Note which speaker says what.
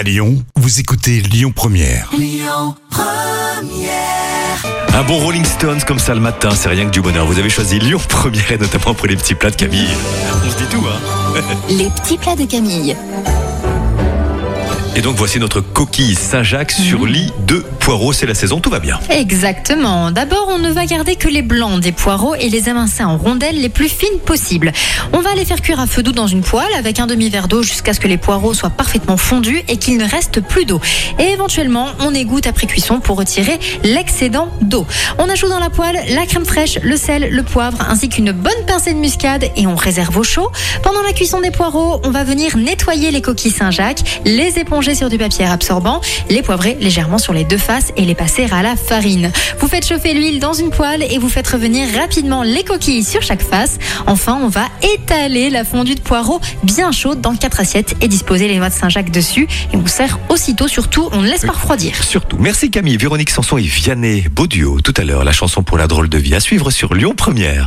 Speaker 1: À Lyon, vous écoutez Lyon Première.
Speaker 2: Un bon Rolling Stones comme ça le matin, c'est rien que du bonheur. Vous avez choisi Lyon Première et notamment pour les petits plats de Camille. On se dit tout, hein
Speaker 3: Les petits plats de Camille.
Speaker 2: Et donc voici notre coquille Saint-Jacques sur lit de poireaux. C'est la saison, tout va bien.
Speaker 4: Exactement. D'abord, on ne va garder que les blancs des poireaux et les émincer en rondelles les plus fines possibles. On va les faire cuire à feu doux dans une poêle avec un demi-verre d'eau jusqu'à ce que les poireaux soient parfaitement fondus et qu'il ne reste plus d'eau. Et éventuellement, on égoutte après cuisson pour retirer l'excédent d'eau. On ajoute dans la poêle la crème fraîche, le sel, le poivre ainsi qu'une bonne pincée de muscade et on réserve au chaud. Pendant la cuisson des poireaux, on va venir nettoyer les coquilles Saint-Jacques, les éponger sur du papier absorbant, les poivrer légèrement sur les deux faces et les passer à la farine. Vous faites chauffer l'huile dans une poêle et vous faites revenir rapidement les coquilles sur chaque face. Enfin, on va étaler la fondue de poireaux bien chaude dans quatre assiettes et disposer les noix de Saint-Jacques dessus. Et on sert aussitôt, surtout, on ne laisse pas refroidir.
Speaker 2: Surtout. Merci Camille, Véronique Sanson et Vianney. Beau duo. Tout à l'heure, la chanson pour la drôle de vie à suivre sur Lyon Première.